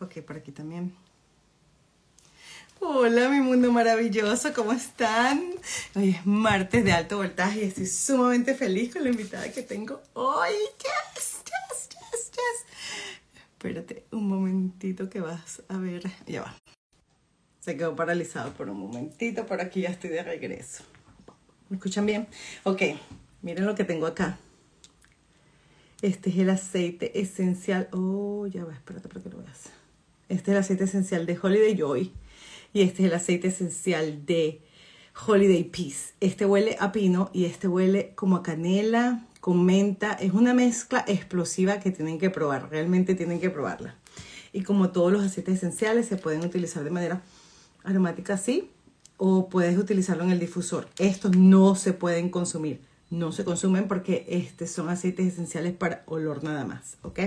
Ok, por aquí también. Hola, mi mundo maravilloso, ¿cómo están? Hoy es martes de alto voltaje y estoy sumamente feliz con la invitada que tengo hoy. Yes, yes, yes, yes. Espérate un momentito que vas a ver. Ya va. Se quedó paralizado por un momentito, por aquí ya estoy de regreso. ¿Me escuchan bien? Ok, miren lo que tengo acá. Este es el aceite esencial. Oh, ya va, espérate para que lo veas. Este es el aceite esencial de Holiday Joy. Y este es el aceite esencial de Holiday Peace. Este huele a pino y este huele como a canela con menta. Es una mezcla explosiva que tienen que probar. Realmente tienen que probarla. Y como todos los aceites esenciales se pueden utilizar de manera aromática así o puedes utilizarlo en el difusor. Estos no se pueden consumir no se consumen porque este son aceites esenciales para olor nada más, ¿ok?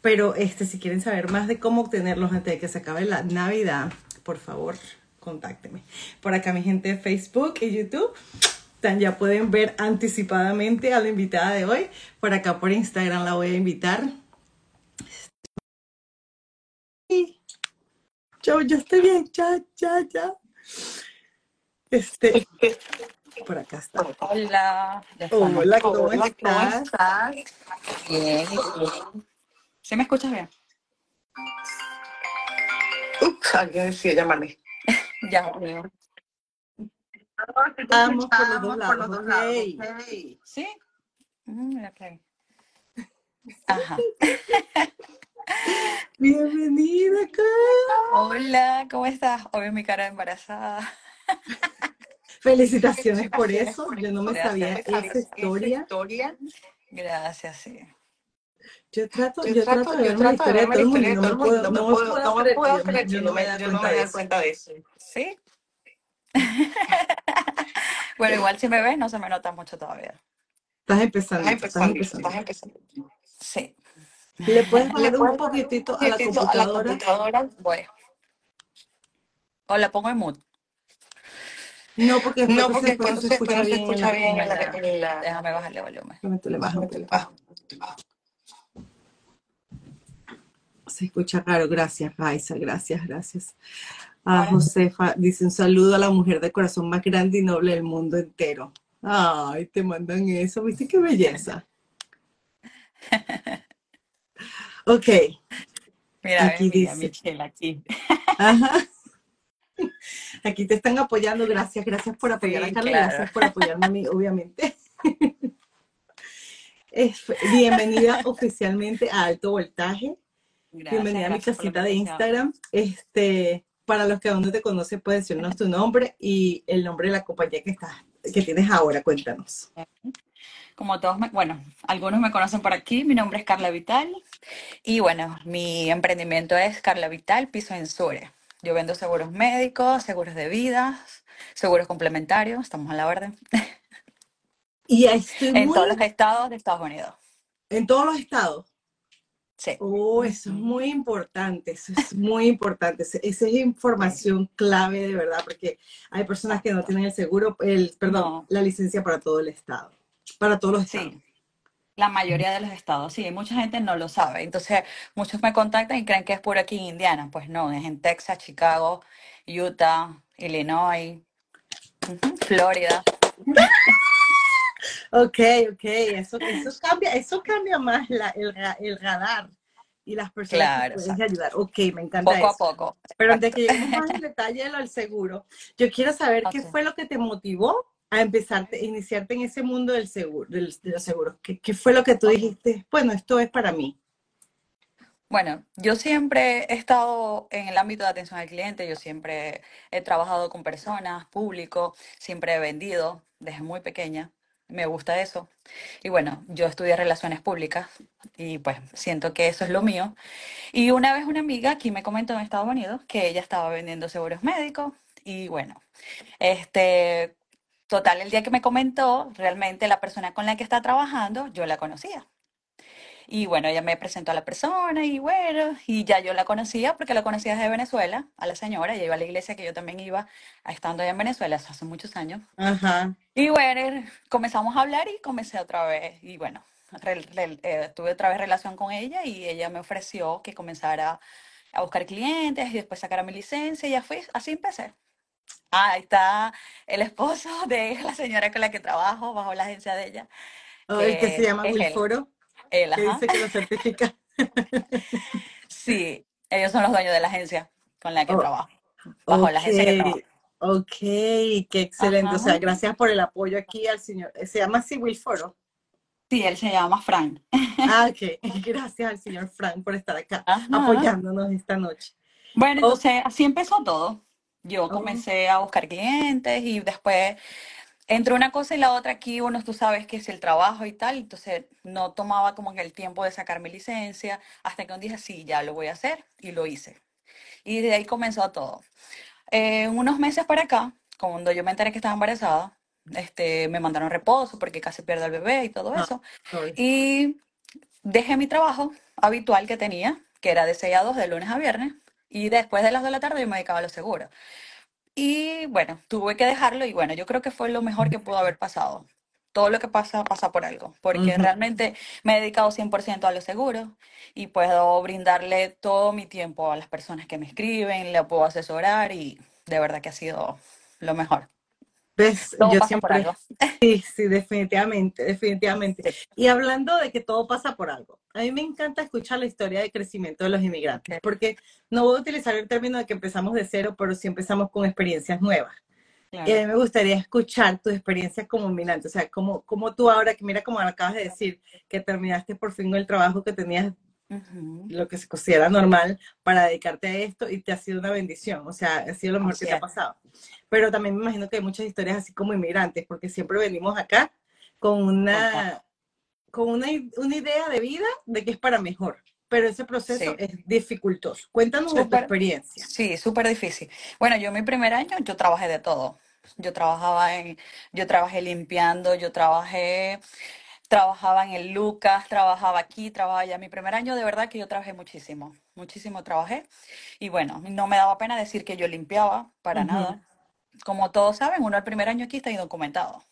Pero este, si quieren saber más de cómo obtenerlos antes de que se acabe la Navidad, por favor, contáctenme. Por acá mi gente de Facebook y YouTube ya pueden ver anticipadamente a la invitada de hoy. Por acá por Instagram la voy a invitar. Yo, yo estoy bien, ya, ya, ya. Este, por acá está. Hola. Hola, ¿cómo, estás? Bien. ¿Sí me escuchas bien? Ups, alguien decía llamarme. ya, veo. Vamos por los dos lados. Por los dos lados. ¿Sí? Mm, ok. Ajá. Bienvenida, cara. Hola, ¿cómo estás? Hoy mi cara embarazada. Felicitaciones por eso. Yo no me sabía esa historia. Gracias, sí. Yo trato, yo, trato, de ver la historia de todo el mundo. No me puedo, no me puedo creer yo no me doy cuenta de eso. ¿Sí? bueno, igual si me ves no se me nota mucho todavía. Estás empezando. Estás empezando. Estás empezando. Sí. ¿Le puedes bajar un poquitito a la computadora? A la computadora? Voy. O la pongo en mood. No, porque, no, porque cuando se escucha bien, escucha bien la, la, Déjame bajarle volumen. Le bajo. Se escucha claro, gracias, Raisa, gracias, gracias. A Josefa dice un saludo a la mujer de corazón más grande y noble del mundo entero. Ay, te mandan eso, ¿viste qué belleza? Ok. Mira, aquí dice. Michelle, aquí. Ajá. Aquí te están apoyando, gracias, gracias por apoyar a Carla, gracias por apoyarme a mí, obviamente. bienvenida oficialmente a Alto Voltaje. bienvenida a mi casita de Instagram. Este, para los que aún no te conocen, puedes decirnos tu nombre y el nombre de la compañía que estás, que tienes ahora. Cuéntanos. Como todos, bueno, algunos me conocen por aquí, mi nombre es Carla Vital y bueno, mi emprendimiento es Carla Vital Piso en Sure. Yo vendo seguros médicos, seguros de vida, seguros complementarios, estamos a la orden. Y en todos los estados de Estados Unidos. ¿En todos los estados? Sí. Oh, eso es muy importante, eso es muy importante. Esa es información clave de verdad, porque hay personas que no tienen el seguro, el, perdón, la licencia para todo el estado, para todos los estados. Sí. La mayoría de los estados, sí, mucha gente no lo sabe. Entonces, muchos me contactan y creen que es por aquí en Indiana. Pues no, es en Texas, Chicago, Utah, Illinois, Florida. Ok, ok, eso, eso, cambia, eso cambia más la, el, el radar y las personas que pueden ayudar. Ok, me encanta poco a poco. Pero antes que lleguemos más en detalle del seguro, yo quiero saber qué fue lo que te motivó a empezar, a iniciarte en ese mundo del seguro, de los seguros? ¿Qué, fue lo que tú dijiste? Bueno, esto es para mí. Bueno, yo siempre he estado en el ámbito de atención al cliente, yo siempre he trabajado con personas, público, siempre he vendido desde muy pequeña, me gusta eso. Y bueno, yo estudié relaciones públicas y pues siento que eso es lo mío. Y una vez una amiga aquí me comentó en Estados Unidos que ella estaba vendiendo seguros médicos y bueno, este, Total, el día que me comentó, realmente la persona con la que está trabajando, yo la conocía. Y bueno, ella me presentó a la persona y bueno, y ya yo la conocía porque la conocía desde Venezuela, a la señora, ella iba a la iglesia que yo también iba estando allá en Venezuela hace muchos años. Ajá. Y bueno, comenzamos a hablar y comencé otra vez, y bueno, eh, tuve otra vez relación con ella y ella me ofreció que comenzara a buscar clientes y después sacar mi licencia y ya fui, así empecé. Ah, ahí está el esposo de la señora con la que trabajo bajo la agencia de ella, Oh, el que se llama Wilforo, él, que ajá. dice que lo certifica. Sí, ellos son los dueños de la agencia con la que Oh, trabajo, bajo la agencia que trabajo. ok, qué excelente. O sea, gracias por el apoyo aquí al señor. Se llama así Wilforo. Sí, él se llama Frank. Ah, ok. Gracias al señor Frank por estar acá Ajá. apoyándonos esta noche. Bueno, Oh, entonces así empezó todo. Yo comencé a buscar clientes y después entre una cosa y la otra aquí, uno tú sabes que es el trabajo y tal, entonces no tomaba como que el tiempo de sacar mi licencia hasta que un día sí, ya lo voy a hacer y lo hice. Y de ahí comenzó todo. Eh, unos meses para acá, cuando yo me enteré que estaba embarazada, este, me mandaron reposo porque casi pierdo al bebé y todo ah, eso. sorry. Y dejé mi trabajo habitual que tenía, que era de 6 a 2 de lunes a viernes, y después de las 2 de la tarde yo me dedicaba a los seguros. Y bueno, tuve que dejarlo y bueno, yo creo que fue lo mejor que pudo haber pasado. Todo lo que pasa pasa por algo, porque realmente me he dedicado 100% a los seguros y puedo brindarle todo mi tiempo a las personas que me escriben, le puedo asesorar y de verdad que ha sido lo mejor. ¿Ves? Todo Yo pasa por siempre, algo. sí, sí, definitivamente, definitivamente. Sí, Y hablando de que todo pasa por algo, a mí me encanta escuchar la historia de crecimiento de los inmigrantes, porque no voy a utilizar el término de que empezamos de cero, pero sí empezamos con experiencias nuevas. Y a mí me gustaría escuchar tu experiencia como inmigrante, o sea, cómo, cómo tú ahora, que mira como acabas de decir, que terminaste por fin el trabajo que tenías, Lo que se considera normal, para dedicarte a esto y te ha sido una bendición, o sea, ha sido lo mejor que te ha pasado. Pero también me imagino que hay muchas historias así como inmigrantes, porque siempre venimos acá con una, con una, una idea de vida de que es para mejor, pero ese proceso Sí, es dificultoso. Cuéntanos de tu experiencia. sí, súper difícil. Bueno, yo mi primer año yo trabajé de todo. Yo trabajaba en, yo trabajé limpiando, yo trabajé, trabajaba en el Lucas, trabajaba aquí, trabajaba allá. Mi primer año de verdad que yo trabajé muchísimo, muchísimo trabajé. Y bueno, no me daba pena decir que yo limpiaba para nada. Como todos saben, uno el primer año aquí está indocumentado.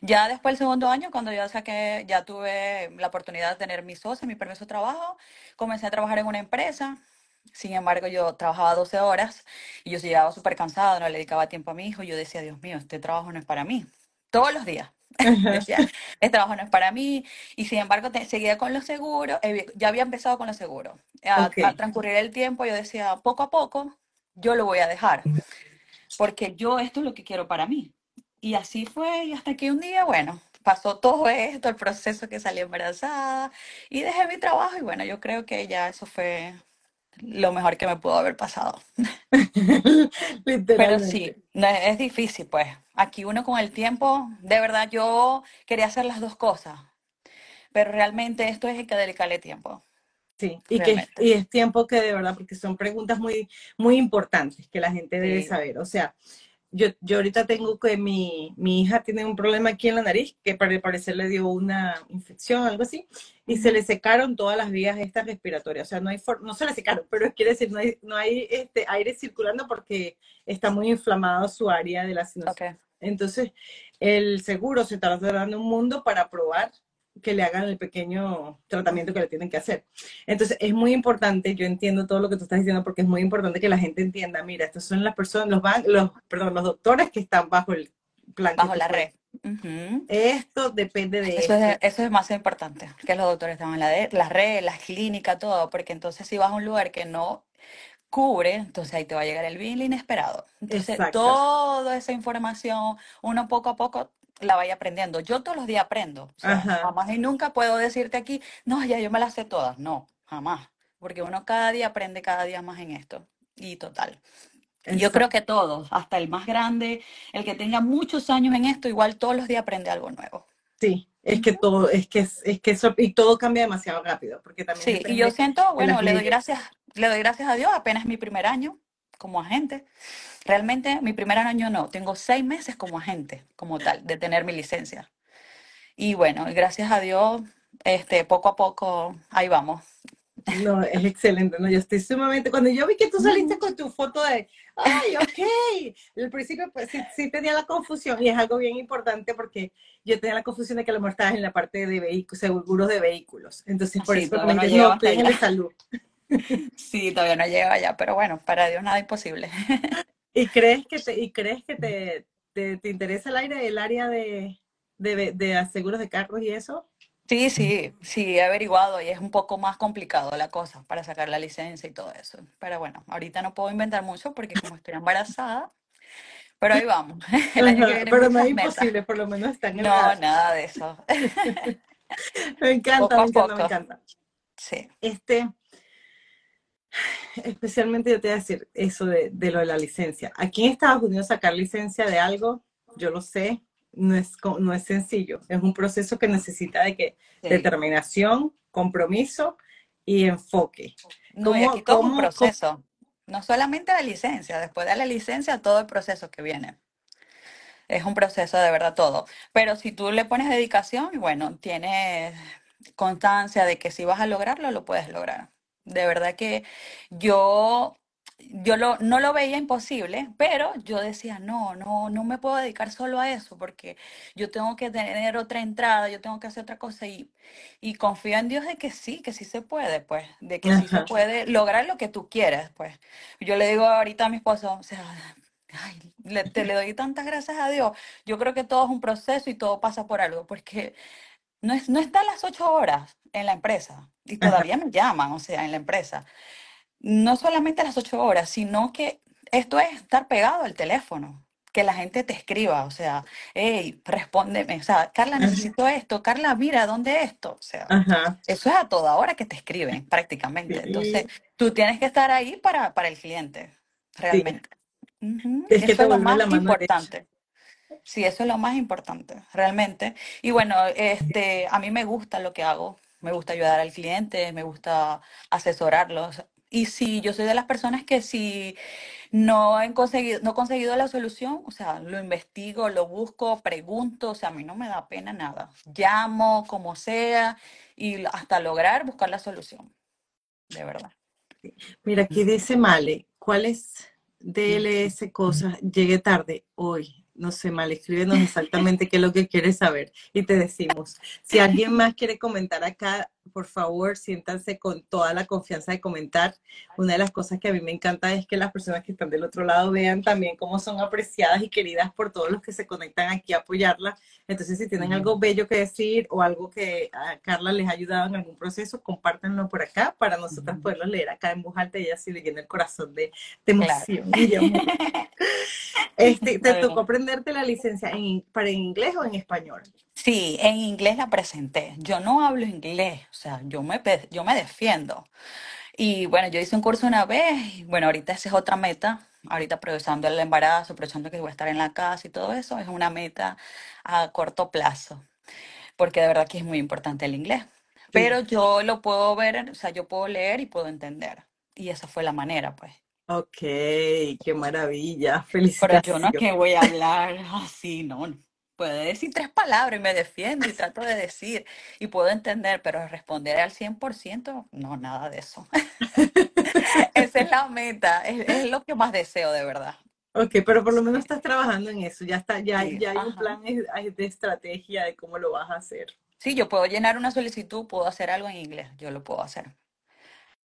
Ya después el segundo año, cuando ya saqué, ya tuve la oportunidad de tener mi socio, mi permiso de trabajo, comencé a trabajar en una empresa. Sin embargo, yo trabajaba 12 horas y yo llegaba súper cansada, no le dedicaba tiempo a mi hijo. Yo decía, Dios mío, este trabajo no es para mí. Todos los días. Decía, este trabajo no es para mí. Y sin embargo, te- seguía con los seguros. eh, Ya había empezado con los seguros. Al transcurrir el tiempo, yo decía, poco a poco, yo lo voy a dejar porque yo esto es lo que quiero para mí. Y así fue, y hasta que un día, bueno, pasó todo esto, el proceso que salí embarazada y dejé mi trabajo y bueno, yo creo que ya eso fue lo mejor que me pudo haber pasado. Pero sí, no, es difícil, pues. Aquí uno con el tiempo, de verdad, yo quería hacer las dos cosas, pero realmente esto es el que dedicarle tiempo, Sí, y que es, y es tiempo que de verdad, porque son preguntas muy, muy importantes que la gente debe Sí. saber. O sea, yo, yo ahorita tengo que mi, mi hija tiene un problema aquí en la nariz, que para el parecer le dio una infección, algo así, y se le secaron todas las vías estas respiratorias. O sea, no hay for- no se le secaron, pero quiere decir, no hay, no hay este, aire circulando porque está muy inflamado su área de la sinusitis. Ok, Entonces, el seguro se está dando un mundo para probar que le hagan el pequeño tratamiento que le tienen que hacer. Entonces, es muy importante, yo entiendo todo lo que tú estás diciendo, porque es muy importante que la gente entienda, mira, estas son las personas, los, ban los, perdón, los doctores que están bajo el plan bajo la red. Esto depende de Eso es, esto. eso es más importante, que los doctores están en la, de, la red, las clínicas, todo, porque entonces si vas a un lugar que no cubre, entonces ahí te va a llegar el bill inesperado. Entonces, Exacto. toda esa información, uno poco a poco la vaya aprendiendo. Yo todos los días aprendo, o sea, Ajá, jamás y nunca puedo decirte aquí, no, ya yo me las sé todas, no, jamás, porque uno cada día aprende cada día más en esto. Y total. Y yo exacto. creo que todos, hasta el más grande, el que tenga muchos años en esto, igual todos los días aprende algo nuevo. Sí, es que todo, es que, es, que eso, y todo cambia demasiado rápido, porque también Sí, y yo siento, bueno, le doy gracias, le doy gracias a Dios, apenas mi primer año como agente. Realmente mi primer año no, tengo seis meses como agente, como tal, de tener mi licencia. Y bueno, gracias a Dios, este, poco a poco, ahí vamos. No, es excelente, ¿no? Yo estoy sumamente, cuando yo vi que tú saliste Ujú. con tu foto de, ay, ok, al principio pues sí, sí tenía la confusión y es algo bien importante porque yo tenía la confusión de que a lo mejor estabas en la parte de vehículos, seguros de vehículos, entonces por Así, eso me no no, de salud. Sí, todavía no llego allá, pero bueno, para Dios nada imposible. ¿Y crees que te, y crees que te, te, te interesa el aire, el área de, de, de seguros de carros y eso? Sí, sí, sí, he averiguado y es un poco más complicado la cosa para sacar la licencia y todo eso. Pero bueno, ahorita no puedo inventar mucho porque como estoy embarazada, pero ahí vamos. El año que Ajá, viene pero no es metas. imposible, por lo menos está en el No, nada de eso. Me encanta, Poco me encanta, me encanta. Sí, Este, especialmente yo te voy a decir eso de, de lo de la licencia. Aquí en Estados Unidos sacar licencia de algo, yo lo sé, no es, no es sencillo. Es un proceso que necesita de que sí. determinación, compromiso y enfoque. No, y ¿Cómo, aquí todo un cómo- proceso. No solamente la licencia, después de la licencia, todo el proceso que viene. Es un proceso de verdad todo. Pero si tú le pones dedicación, bueno, tienes constancia de que si vas a lograrlo, lo puedes lograr. De verdad que yo, yo lo, no lo veía imposible, pero yo decía, no, no, no me puedo dedicar solo a eso, porque yo tengo que tener otra entrada, yo tengo que hacer otra cosa y, y confío en Dios de que sí, que sí se puede, pues, de que sí se puede lograr lo que tú quieres, pues. Yo le digo ahorita a mi esposo, o sea, ay, le, te le doy tantas gracias a Dios. Yo creo que todo es un proceso y todo pasa por algo, porque no, es, no está las ocho horas en la empresa y Ajá. todavía me llaman, o sea, en la empresa. No solamente a las ocho horas, sino que esto es estar pegado al teléfono, que la gente te escriba, o sea, hey, respóndeme, o sea, Carla, Ajá. necesito esto, Carla, mira, ¿dónde esto? O sea, Ajá. eso es a toda hora que te escriben prácticamente. Entonces, tú tienes que estar ahí para, para el cliente, sí. realmente. Es que Eso es lo más derecha. importante. Sí, eso es lo más importante, realmente. Y bueno, este, a mí me gusta lo que hago, me gusta ayudar al cliente, me gusta asesorarlos. Y si yo soy de las personas que si no he conseguido, no he conseguido la solución, o sea, lo investigo, lo busco, pregunto, o sea, a mí no me da pena nada. Llamo, como sea, y hasta lograr buscar la solución, de verdad. Mira, aquí dice Male, ¿cuáles DLS cosas llegué tarde hoy? No sé, Male, escríbenos exactamente qué es lo que quieres saber y te decimos. Si alguien más quiere comentar acá, por favor, siéntanse con toda la confianza de comentar. Una de las cosas que a mí me encanta es que las personas que están del otro lado vean también cómo son apreciadas y queridas por todos los que se conectan aquí a apoyarla. Entonces, si tienen algo bello que decir o algo que a Carla les ha ayudado en algún proceso, compártanlo por acá para nosotras Ujú. poderlo leer acá en voz alta y así le llena el corazón de, de emoción. Este, ¿Te tocó aprenderte la licencia en, para en inglés o en español? Sí, en inglés la presenté. Yo no hablo inglés, o sea, yo me, pe- yo me defiendo. Y bueno, yo hice un curso una vez, y bueno, ahorita esa es otra meta, ahorita aprovechando el embarazo, aprovechando que voy a estar en la casa y todo eso, es una meta a corto plazo, porque de verdad que es muy importante el inglés. Sí. Pero yo lo puedo ver, o sea, yo puedo leer y puedo entender. Y esa fue la manera, pues. Ok, qué maravilla. Pero yo no es Felicitaciones. que voy a hablar así, no. Puedo decir tres palabras y me defiendo y trato de decir y puedo entender, pero responder al 100%, no, nada de eso. Esa es la meta, es, es lo que más deseo de verdad. Ok, pero por lo menos estás trabajando en eso. Ya está, ya, sí, ya hay un plan de de estrategia de cómo lo vas a hacer. Sí, yo puedo llenar una solicitud, puedo hacer algo en inglés, yo lo puedo hacer,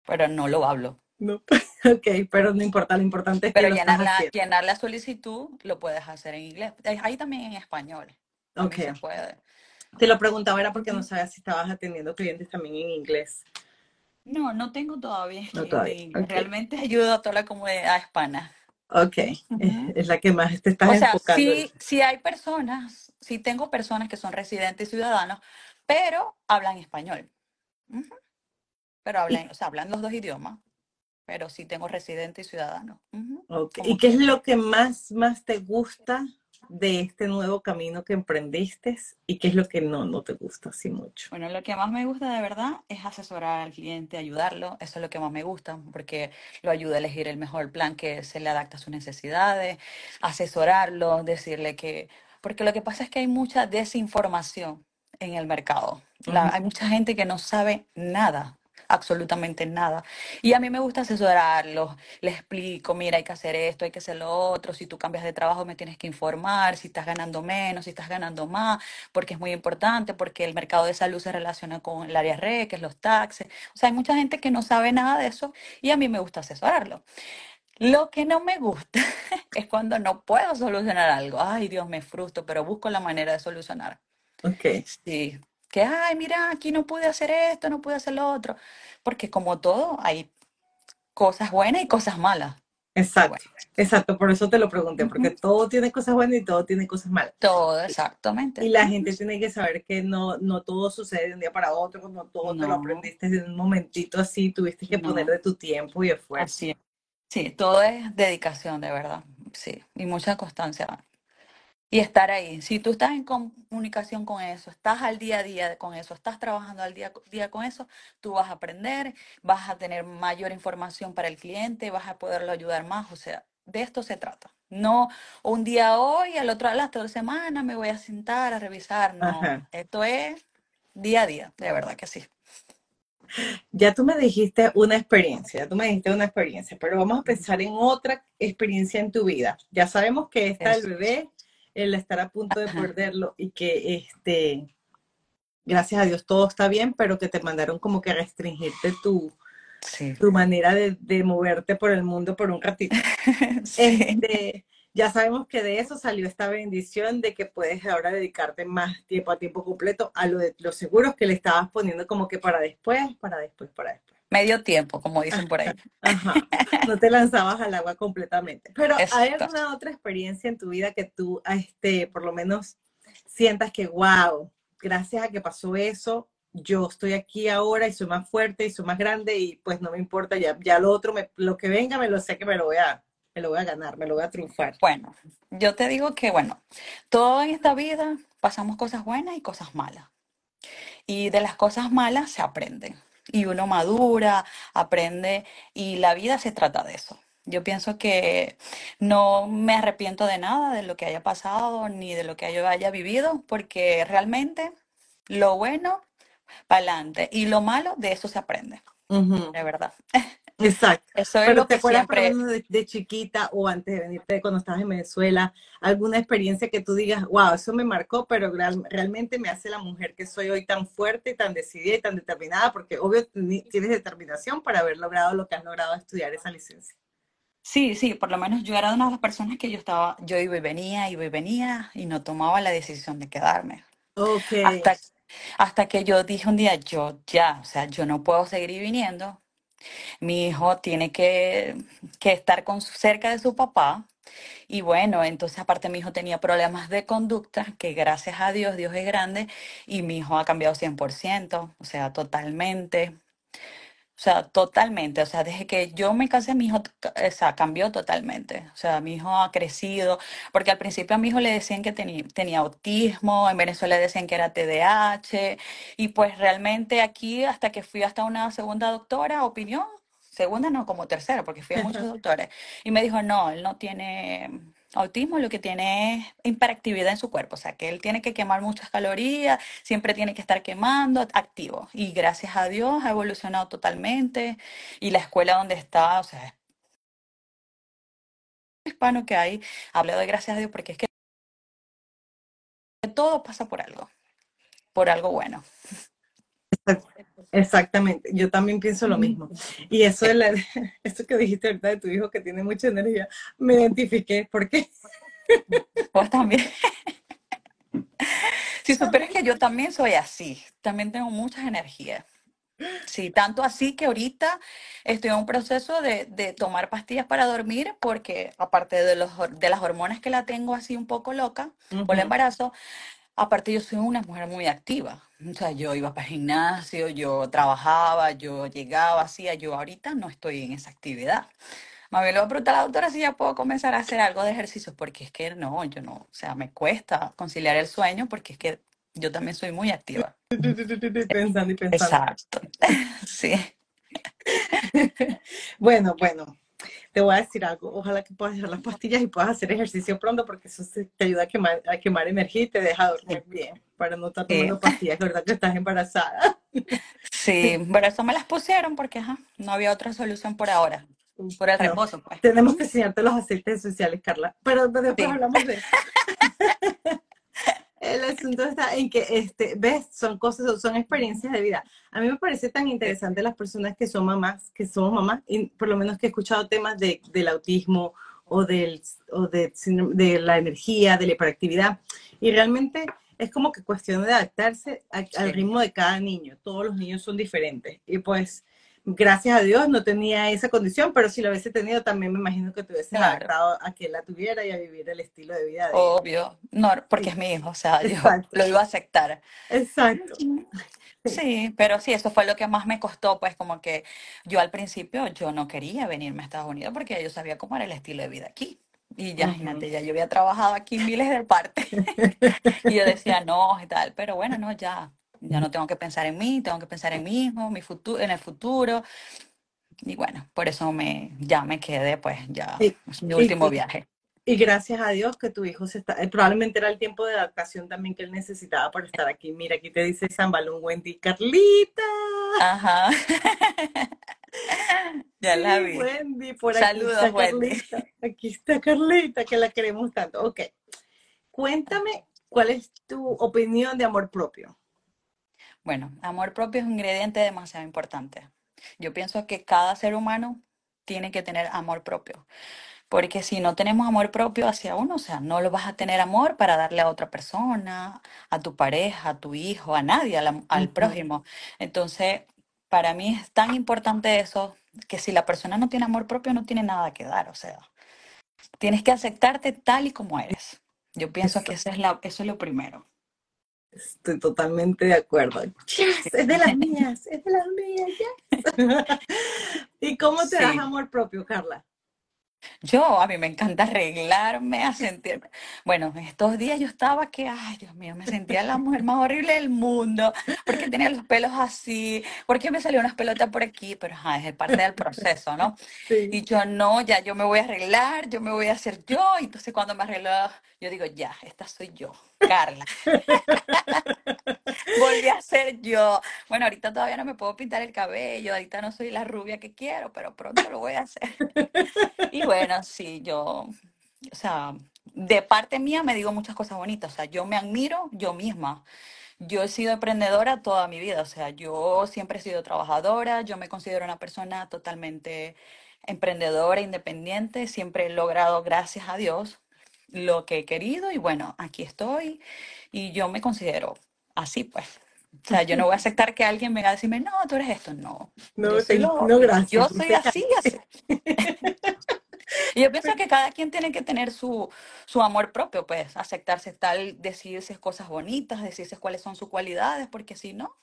pero no lo hablo. No, ok, pero no importa, lo importante es que Pero lo llenar estás la, llenar la solicitud lo puedes hacer en inglés. Ahí también en español, Ok, se puede. te lo preguntaba era porque no sabía si estabas atendiendo clientes también en inglés. No, no tengo todavía No todavía. en inglés. Ok, Realmente ayudo a toda la comunidad hispana. ok, es, la que más te estás O sea, enfocando sí, hay personas, sí tengo personas que son residentes y ciudadanos, pero hablan español. Pero ¿Y, hablan, o sea, hablan los dos idiomas, pero sí tengo residente y ciudadano. Ujú. ok, ¿Y qué es lo que más, más te gusta de este nuevo camino que emprendiste y qué es lo que no, no te gusta así mucho? Bueno, lo que más me gusta de verdad es asesorar al cliente, ayudarlo. Eso es lo que más me gusta, porque lo ayuda a elegir el mejor plan que se le adapta a sus necesidades, asesorarlo, decirle que, porque lo que pasa es que hay mucha desinformación en el mercado. La- hay mucha gente que no sabe nada. Absolutamente nada. Y a mí me gusta asesorarlos, les explico, mira, hay que hacer esto, hay que hacer lo otro, si tú cambias de trabajo me tienes que informar, si estás ganando menos, si estás ganando más, porque es muy importante, porque el mercado de salud se relaciona con el área RE, que es los taxes. O sea, hay mucha gente que no sabe nada de eso y a mí me gusta asesorarlo. Lo que no me gusta es cuando no puedo solucionar algo. Ay, Dios, me frustro, pero busco la manera de solucionar. Ok. Sí, que, ay, mira, aquí no pude hacer esto, no pude hacer lo otro, porque como todo, hay cosas buenas y cosas malas. Exacto, Bueno, exacto, por eso te lo pregunté, porque todo tiene cosas buenas y todo tiene cosas malas. Todo, Y exactamente. la Ujú, gente tiene que saber que no, no todo sucede de un día para otro, no todo te lo No, aprendiste en un momentito así, tuviste que poner no, de tu tiempo y esfuerzo. así es. Sí, todo es dedicación, de verdad. Sí, y mucha constancia. Y estar ahí. Si tú estás en comunicación con eso, estás al día a día con eso, estás trabajando al día a día con eso, tú vas a aprender, vas a tener mayor información para el cliente, vas a poderlo ayudar más. O sea, de esto se trata. No un día hoy, al otro a la otra semana me voy a sentar a revisar. No, Ajá. esto es día a día, de verdad que sí. Ya tú me dijiste una experiencia, ya tú me dijiste una experiencia, pero vamos a pensar en otra experiencia en tu vida. Ya sabemos que está el bebé, el estar a punto de perderlo y que este, gracias a Dios todo está bien, pero que te mandaron como que a restringirte tu, Sí. tu manera de, de moverte por el mundo por un ratito. Sí. Este, ya sabemos que de eso salió esta bendición de que puedes ahora dedicarte más tiempo a tiempo completo a lo de los seguros que le estabas poniendo como que para después, para después, para después. Medio tiempo, como dicen por ahí. Ajá, no te lanzabas al agua completamente. Pero ¿hay alguna otra experiencia en tu vida que tú, este, por lo menos sientas que, wow, gracias a que pasó eso, yo estoy aquí ahora y soy más fuerte y soy más grande y pues no me importa, ya, ya lo otro, me- lo que venga, me lo sé que me lo voy a, me lo voy a ganar, me lo voy a triunfar. Bueno, yo te digo que, bueno, todo en esta vida pasamos cosas buenas y cosas malas. Y de las cosas malas se aprenden. Y uno madura, aprende, y la vida se trata de eso. Yo pienso que no me arrepiento de nada, de lo que haya pasado, ni de lo que yo haya vivido, porque realmente lo bueno, para adelante, y lo malo, de eso se aprende, de verdad. Exacto. Eso es Pero lo ¿te que acuerdas siempre... de, chiquita o antes de venirte cuando estabas en Venezuela, alguna experiencia que tú digas, wow, eso me marcó, pero real- realmente me hace la mujer que soy hoy tan fuerte tan decidida y tan determinada? Porque obvio tienes determinación para haber logrado lo que has logrado estudiar esa licencia. Sí, sí, por lo menos yo era una de las personas que yo estaba, yo iba y venía, iba y venía y no tomaba la decisión de quedarme. Ok. Hasta, hasta que yo dije un día, yo ya, o sea, yo no puedo seguir viniendo. Mi hijo tiene que, que estar con, cerca de su papá. Y bueno, entonces aparte mi hijo tenía problemas de conducta, que gracias a Dios, Dios es grande, y mi hijo ha cambiado 100%, o sea, totalmente. O sea, totalmente. O sea, desde que yo me casé, mi hijo, o sea, cambió totalmente. O sea, mi hijo ha crecido, porque al principio a mi hijo le decían que tenía autismo, en Venezuela decían que era TDAH, y pues realmente aquí, hasta que fui hasta una segunda doctora, opinión, segunda no, como tercera, porque fui a muchos doctores, y me dijo, no, él no tiene autismo, lo que tiene es hiperactividad en su cuerpo, o sea, que él tiene que quemar muchas calorías, siempre tiene que estar quemando, activo. Y gracias a Dios ha evolucionado totalmente. Y la escuela donde está, o sea, hispano que hay, hablo de gracias a Dios porque es que todo pasa por algo, por algo bueno. Exactamente, yo también pienso lo mismo. Y eso, de la, eso que dijiste ahorita de tu hijo que tiene mucha energía, me identifiqué. ¿Por qué? Vos también. Si supieras que yo también soy así, también tengo muchas energías. Sí, tanto así que ahorita estoy en un proceso de, de tomar pastillas para dormir porque aparte de, los, de las hormonas que la tengo así un poco loca por el embarazo, aparte yo soy una mujer muy activa. O sea, yo iba para el gimnasio, yo trabajaba, yo llegaba, hacía, yo ahorita no estoy en esa actividad. Me le voy a preguntar a la doctora si ya puedo comenzar a hacer algo de ejercicio, porque es que no, yo no, o sea, me cuesta conciliar el sueño porque es que yo también soy muy activa. Tu, Pensando y pensando. Exacto. Sí. Bueno, bueno, te voy a decir algo. Ojalá que puedas dejar las pastillas y puedas hacer ejercicio pronto porque eso te ayuda a quemar, a quemar energía y te deja dormir bien para no estar tomando pastillas, que verdad que estás embarazada. Sí, pero eso me las pusieron porque ajá, no había otra solución por ahora. Por el reposo, pues. tenemos que enseñarte los aceites esenciales, Carla, pero después Sí, hablamos de eso. El asunto está en que, este, ves, son cosas, son experiencias de vida. A mí me parece tan interesante las personas que son mamás, que somos mamás, y por lo menos que he escuchado temas de, del autismo o, del, o de, de la energía, de la hiperactividad, y realmente es como que cuestión de adaptarse a- al sí, ritmo de cada niño. Todos los niños son diferentes. Y pues, gracias a Dios no tenía esa condición, pero si lo hubiese tenido, también me imagino que te hubieses claro, adaptado a que la tuviera y a vivir el estilo de vida de obvio. No, porque Sí, es mi hijo, o sea, yo exacto, lo iba a aceptar. exacto. Sí. Pero sí, eso fue lo que más me costó, pues como que yo al principio yo no quería venirme a Estados Unidos porque yo sabía cómo era el estilo de vida aquí. Y ya, imagínate, ya yo había trabajado aquí miles de partes y yo decía no y tal, pero bueno, no, ya, ya no tengo que pensar en mí, tengo que pensar en mí mismo, mi futuro, en el futuro. Y bueno, por eso me, ya me quedé, pues ya, Y, es mi último y- viaje. y gracias a Dios que tu hijo se está, eh, probablemente era el tiempo de adaptación también que él necesitaba para estar aquí. Mira, aquí te dice San Balón Wendy, Carlita. Ajá, ya la Sí, vi. Wendy, por aquí Saludos, está Wendy. Carlita. Aquí está Carlita, que la queremos tanto. Ok, cuéntame cuál es tu opinión de amor propio. Bueno, amor propio es un ingrediente demasiado importante. Yo pienso que cada ser humano tiene que tener amor propio, porque si no tenemos amor propio hacia uno, o sea, no lo vas a tener amor para darle a otra persona, a tu pareja, a tu hijo, a nadie, la- al prójimo. Entonces, para mí es tan importante eso, que si la persona no tiene amor propio, no tiene nada que dar, o sea, tienes que aceptarte tal y como eres. Yo pienso que Eso, es la, eso es lo primero. Estoy totalmente de acuerdo. Yes, es de las mías, es de las mías, yes. ¿Y cómo te das amor propio, Carla? Yo, a mí me encanta arreglarme, a sentirme. Bueno, estos días yo estaba que, ay, Dios mío, me sentía la mujer más horrible del mundo, porque tenía los pelos así, porque me salió unas pelotas por aquí, pero ajá, es parte del proceso, ¿no? Sí. Y yo no, ya yo me voy a arreglar, yo me voy a hacer yo, y entonces cuando me arreglo, yo digo, ya, esta soy yo, Carla. Volví a ser yo. Bueno, ahorita todavía no me puedo pintar el cabello, ahorita no soy la rubia que quiero, pero pronto lo voy a hacer. Y bueno, sí, yo, o sea, de parte mía me digo muchas cosas bonitas, o sea, yo me admiro yo misma. Yo he sido emprendedora toda mi vida, o sea, yo siempre he sido trabajadora, yo me considero una persona totalmente emprendedora, independiente, siempre he logrado, gracias a Dios, lo que he querido y bueno, aquí estoy y yo me considero así, pues. O sea, yo no voy a aceptar que alguien venga a decirme, no, tú eres esto, no, No, soy lo no, gracias. yo soy así, así. Y yo pienso que cada quien tiene que tener su, su amor propio, pues, aceptarse tal, decirse cosas bonitas, decirse cuáles son sus cualidades, porque si no,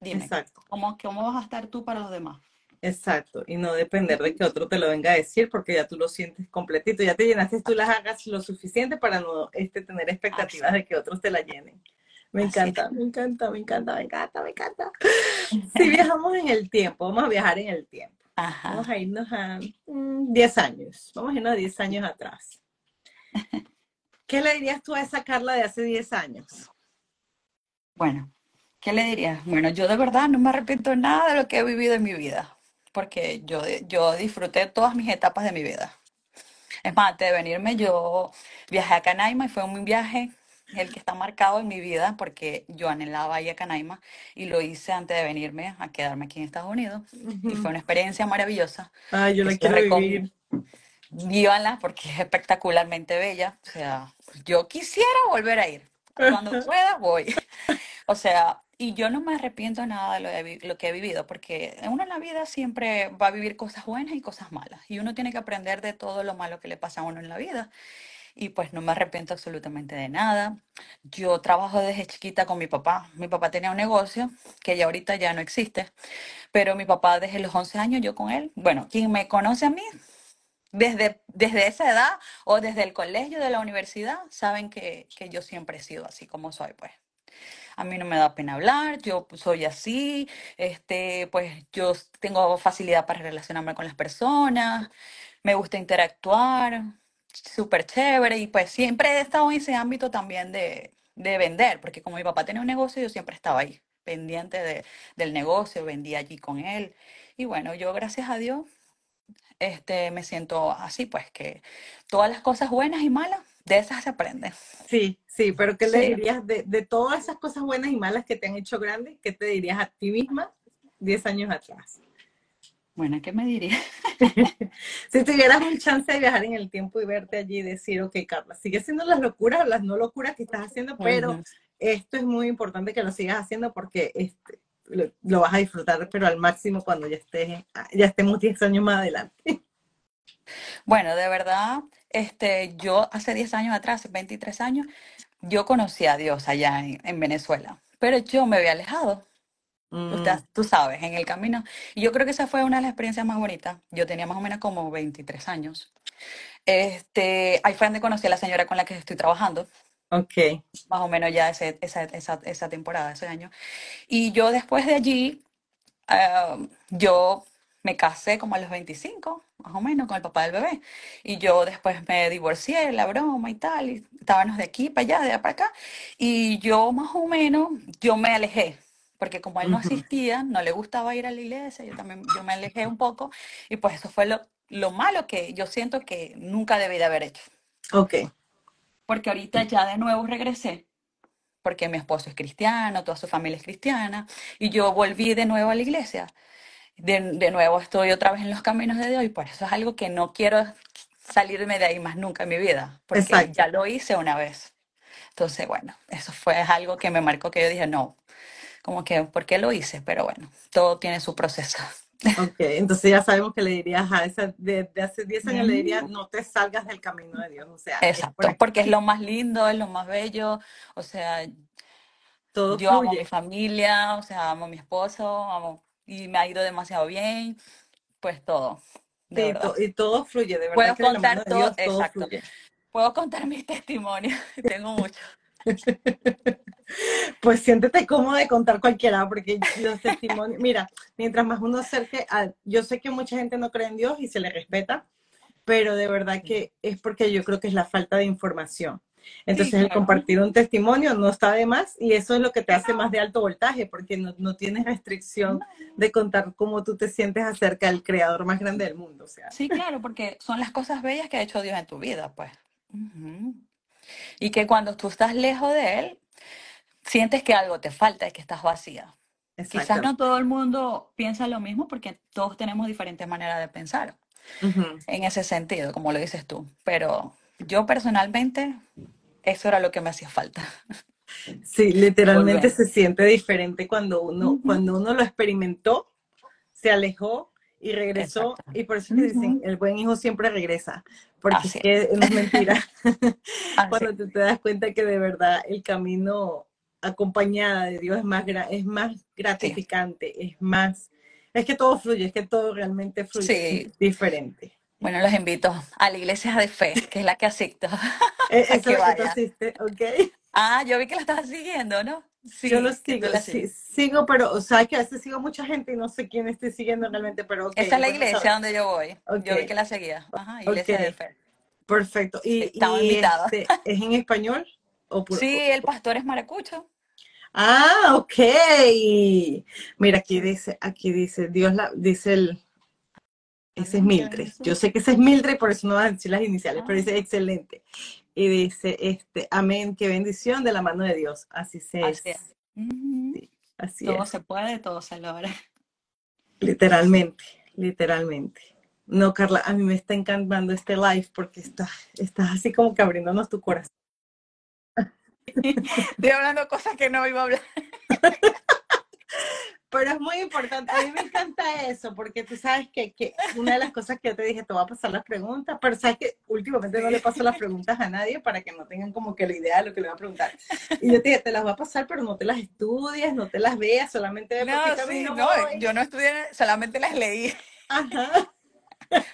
dime, Exacto, ¿cómo, cómo vas a estar tú para los demás? exacto. Y no depender de que otro te lo venga a decir porque ya tú lo sientes completito, ya te llenaste, tú las hagas lo suficiente para no este, tener expectativas de que otros te la llenen. Me encanta, me encanta, me encanta, me encanta, me encanta. Si viajamos en el tiempo, vamos a viajar en el tiempo. Vamos Ajá. a irnos a mm, 10 años. Vamos a irnos a 10 años atrás. ¿Qué le dirías tú a esa Carla de hace 10 años? Bueno, ¿qué le dirías? Bueno, yo de verdad no me arrepiento nada de lo que he vivido en mi vida, porque yo, yo disfruté todas mis etapas de mi vida. Es más, antes de venirme, yo viajé a Canaima y fue un viaje el que está marcado en mi vida porque yo anhelaba ir a Canaima y lo hice antes de venirme a quedarme aquí en Estados Unidos y fue una experiencia maravillosa Ay, yo la quiero vivir. Vívanla porque es espectacularmente bella. O sea, yo quisiera volver a ir. Cuando pueda, voy. O sea, y yo no me arrepiento nada de lo, de lo que he vivido, porque uno en la vida siempre va a vivir cosas buenas y cosas malas. Y uno tiene que aprender de todo lo malo que le pasa a uno en la vida. Y pues no me arrepiento absolutamente de nada. Yo trabajo desde chiquita con mi papá. Mi papá tenía un negocio que ya ahorita ya no existe, pero mi papá desde los 11 años, yo con él. Bueno, quien me conoce a mí desde, desde esa edad o desde el colegio, de la universidad, saben que, que yo siempre he sido así como soy, pues. A mí no me da pena hablar, yo soy así, este, pues yo tengo facilidad para relacionarme con las personas, me gusta interactuar, súper chévere, y pues siempre he estado en ese ámbito también de, de vender, porque como mi papá tenía un negocio, yo siempre estaba ahí pendiente de, del negocio, vendí allí con él. Y bueno, yo gracias a Dios este, me siento así, pues que todas las cosas buenas y malas, de esas se aprenden. Sí, sí, pero ¿qué le dirías de, de, todas esas cosas buenas y malas que te han hecho grande? ¿Qué te dirías a ti misma 10 años atrás? Bueno, ¿qué me dirías? si tuvieras un chance de viajar en el tiempo y verte allí y decir, ok, Carla, sigue haciendo las locuras o las no locuras que estás haciendo, pero esto es muy importante que lo sigas haciendo porque este, lo, vas a disfrutar, pero al máximo cuando ya estés, ya estemos 10 años más adelante. Bueno, de verdad, este, yo hace 10 años atrás, 23 años, yo conocí a Dios allá en, Venezuela, pero yo me había alejado. Mm. Tú, sabes, en el camino. Y yo creo que esa fue una de las experiencias más bonitas. Yo tenía más o menos como 23 años. Este, ahí fue donde conocí a la señora con la que estoy trabajando. Ok. Más o menos ya ese, esa, esa, esa temporada, ese año. Y yo después de allí, uh, yo me casé como a los 25, más o menos, con el papá del bebé. Y yo después me divorcié, la broma y tal, y estábamos de aquí para allá, de allá para acá. Y yo más o menos, yo me alejé, porque como él no asistía, no le gustaba ir a la iglesia, yo también, yo me alejé un poco. Y pues eso fue lo, lo malo que yo siento que nunca debí de haber hecho. Ok. Porque ahorita ya de nuevo regresé porque mi esposo es cristiano, toda su familia es cristiana, y yo volví de nuevo a la iglesia de, nuevo estoy otra vez en los caminos de Dios y por eso es algo que no quiero salirme de ahí más nunca en mi vida, porque ya lo hice una vez. Entonces, bueno, eso fue algo que me marcó que yo dije, no, como que, ¿por qué lo hice? Pero bueno, todo tiene su proceso. Ok, entonces ya sabemos que le dirías a esa, de, hace 10 años le dirías, no te salgas del camino de Dios, o sea. Exacto, porque es lo más lindo, es lo más bello, o sea, todo yo amo a mi familia, o sea, amo a mi esposo, amo y me ha ido demasiado bien, pues todo. Sí, y todo fluye, de verdad. Puedo contar todo, exacto. Puedo contar mis testimonios, tengo muchos. pues siéntete cómodo de contar cualquiera, porque los testimonios, mira, mientras más uno acerque a, yo sé que mucha gente no cree en Dios y se le respeta, pero de verdad que es porque yo creo que es la falta de información. Entonces, el compartir un testimonio no está de más y eso es lo que te hace más de alto voltaje, porque no, no tienes restricción de contar cómo tú te sientes acerca del creador más grande del mundo. O sea. Sí, claro, porque son las cosas bellas que ha hecho Dios en tu vida, pues. Y que cuando tú estás lejos de Él, sientes que algo te falta y que estás vacía. Quizás no todo el mundo piensa lo mismo porque todos tenemos diferentes maneras de pensar en ese sentido, como lo dices tú. Pero yo personalmente eso era lo que me hacía falta. Sí, literalmente se siente diferente cuando uno, cuando uno lo experimentó, se alejó y regresó. Y por eso dicen, el buen hijo siempre regresa, porque es que es mentira. cuando tú te das cuenta que de verdad el camino acompañada de Dios es más, es más gratificante, es más, es que todo fluye, es que todo realmente fluye diferente. Bueno, los invito a la iglesia de fe, que es la que asisto. Eso es que ¿ok? Ah, yo vi que la estás siguiendo, ¿no? Sí, yo lo sigo, sí, sigo, pero, o sea, que a veces sigo mucha gente y no sé quién estoy siguiendo realmente, pero okay, Esa es la iglesia donde yo voy. Yo vi que la seguía. Ajá, iglesia de fe. Perfecto. ¿Y, Estaba invitada. Este, es en español? O sí, el pastor es maracucho. Ah, ok. Mira, aquí dice, aquí dice, Dios la, dice el, ese es Mildred. Yo sé que ese es Mildred, por eso no voy a decir las iniciales, pero dice excelente. Y dice, este, amén, qué bendición de la mano de Dios. Así se así es. así todo se puede, todo se logra. Literalmente, literalmente. No, Carla, a mí me está encantando este live porque estás, estás así como que abriéndonos tu corazón. Estoy hablando cosas que no iba a hablar. Pero es muy importante, a mí me encanta eso, porque tú sabes que, que, una de las cosas que yo te dije, te voy a pasar las preguntas, pero sabes que últimamente no le paso las preguntas a nadie para que no tengan como que la idea de lo que le voy a preguntar. Y yo te dije, te las voy a pasar, pero no te las estudies, no te las veas, solamente no, sí, no, yo no estudié, solamente las leí. Ajá.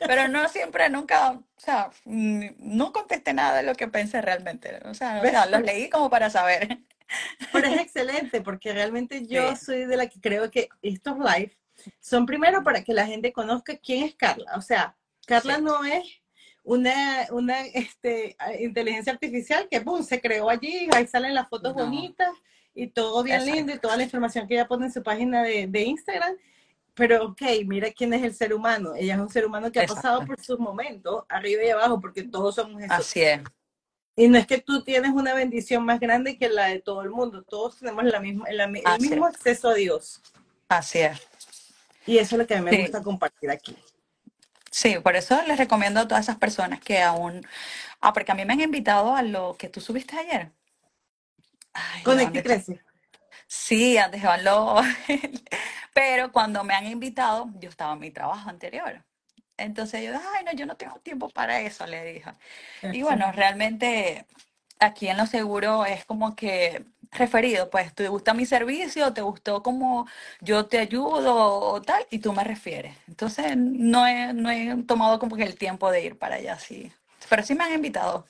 Pero no siempre, nunca, o sea, mm, no contesté nada de lo que pensé realmente. O sea, o sea los leí como para saber. Pero es excelente porque realmente yo soy de la que creo que estos live son primero para que la gente conozca quién es Carla. O sea, Carla no es una, una este, inteligencia artificial que boom, se creó allí, ahí salen las fotos bonitas y todo bien Exacto. lindo y toda la información que ella pone en su página de, de Instagram. Pero ok, mira quién es el ser humano. Ella es un ser humano que ha pasado por sus momentos, arriba y abajo, porque todos somos. Así es. Y no es que tú tienes una bendición más grande que la de todo el mundo. Todos tenemos la misma, la- el Así mismo es. acceso a Dios. Así es. Y eso es lo que a mí me Sí. gusta compartir aquí. Sí, por eso les recomiendo a todas esas personas que aún... Ah, porque a mí me han invitado a lo que tú subiste ayer. Ay, Conecta ¿dónde y está? crece. Sí, antes de. Pero cuando me han invitado, yo estaba en mi trabajo anterior. Entonces yo, ay, no, yo no tengo tiempo para eso, le dije. Y bueno, realmente aquí en lo seguro es como que referido, pues, ¿te gusta mi servicio? ¿Te gustó como yo te ayudo o tal? Y tú me refieres. Entonces no he, no he tomado como que el tiempo de ir para allá, sí. Pero sí me han invitado.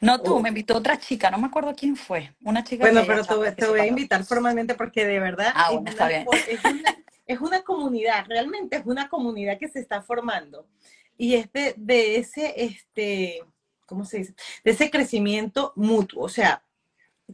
No tú, me invitó otra chica, no me acuerdo quién fue. Una chica Bueno, pero te, voy- te voy a invitar formalmente porque de verdad Ah, es, está bien. fo- es, una, es una comunidad, realmente es una comunidad que se está formando. Y es de, ese, este, ¿cómo se dice? De ese crecimiento mutuo. O sea,